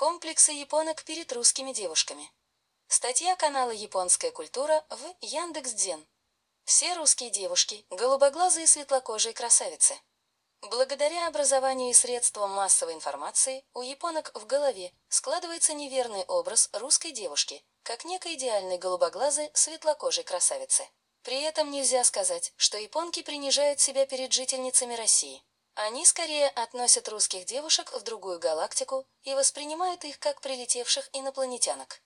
Комплексы японок перед русскими девушками. Статья канала «Японская культура» в Яндекс.Дзен. Все русские девушки – голубоглазые светлокожие красавицы. Благодаря образованию и средствам массовой информации у японок в голове складывается неверный образ русской девушки, как некой идеальной голубоглазой светлокожей красавицы. При этом нельзя сказать, что японки принижают себя перед жительницами России. Они скорее относят русских девушек в другую галактику и воспринимают их как прилетевших инопланетянок.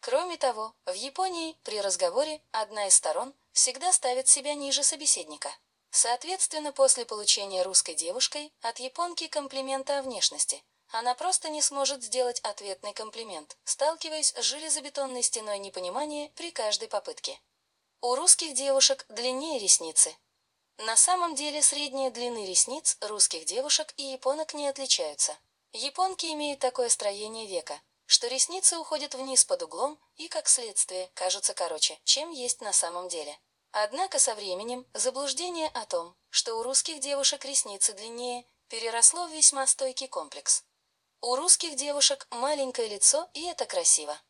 Кроме того, в Японии при разговоре одна из сторон всегда ставит себя ниже собеседника. Соответственно, после получения русской девушкой от японки комплимента о внешности, она просто не сможет сделать ответный комплимент, сталкиваясь с железобетонной стеной непонимания при каждой попытке. У русских девушек длиннее ресницы. На самом деле средние длины ресниц русских девушек и японок не отличаются. Японки имеют такое строение века, что ресницы уходят вниз под углом и, как следствие, кажутся короче, чем есть на самом деле. Однако со временем заблуждение о том, что у русских девушек ресницы длиннее, переросло в весьма стойкий комплекс. У русских девушек маленькое лицо, и это красиво.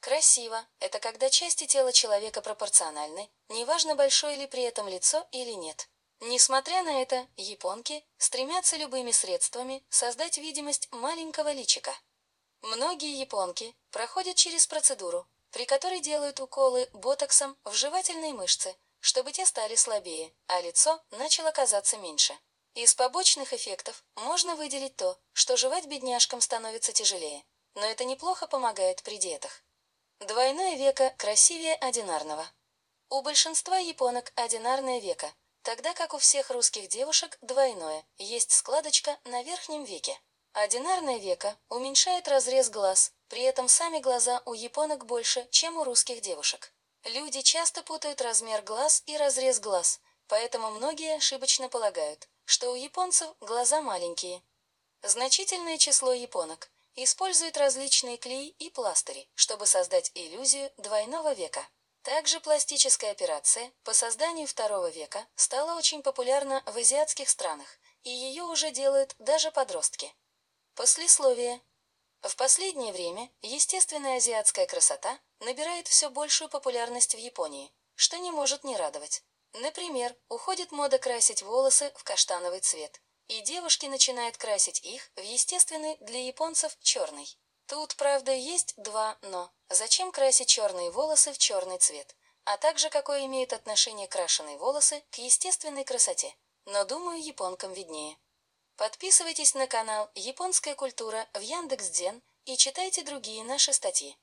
Красиво – это когда части тела человека пропорциональны, неважно большое ли при этом лицо или нет. Несмотря на это, японки стремятся любыми средствами создать видимость маленького личика. Многие японки проходят через процедуру, при которой делают уколы ботоксом в жевательные мышцы, чтобы те стали слабее, а лицо начало казаться меньше. Из побочных эффектов можно выделить то, что жевать бедняжкам становится тяжелее, но это неплохо помогает при диетах. Двойное веко красивее одинарного. У большинства японок одинарное веко, тогда как у всех русских девушек двойное, есть складочка на верхнем веке. Одинарное веко уменьшает разрез глаз, при этом сами глаза у японок больше, чем у русских девушек. Люди часто путают размер глаз и разрез глаз, поэтому многие ошибочно полагают, что у японцев глаза маленькие. Значительное число японок использует различные клеи и пластыри, чтобы создать иллюзию двойного века. Также пластическая операция по созданию второго века стала очень популярна в азиатских странах, и ее уже делают даже подростки. Послесловие. В последнее время естественная азиатская красота набирает все большую популярность в Японии, что не может не радовать. Например, уходит мода красить волосы в каштановый цвет, и девушки начинают красить их в естественный для японцев черный. Тут, правда, есть два «но». Зачем красить черные волосы в черный цвет? А также, какое имеют отношение крашеные волосы к естественной красоте. Но, думаю, японкам виднее. Подписывайтесь на канал «Японская культура» в Яндекс.Дзен и читайте другие наши статьи.